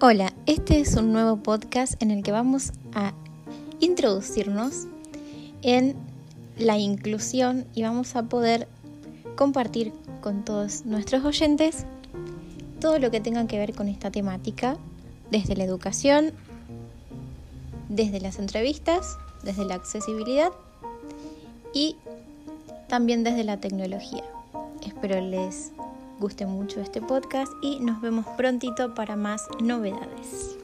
Hola, este es un nuevo podcast en el que vamos a introducirnos en la inclusión y vamos a poder compartir con todos nuestros oyentes todo lo que tenga que ver con esta temática, desde la educación, desde las entrevistas, desde la accesibilidad y también desde la tecnología. Espero les guste mucho este podcast y nos vemos prontito para más novedades.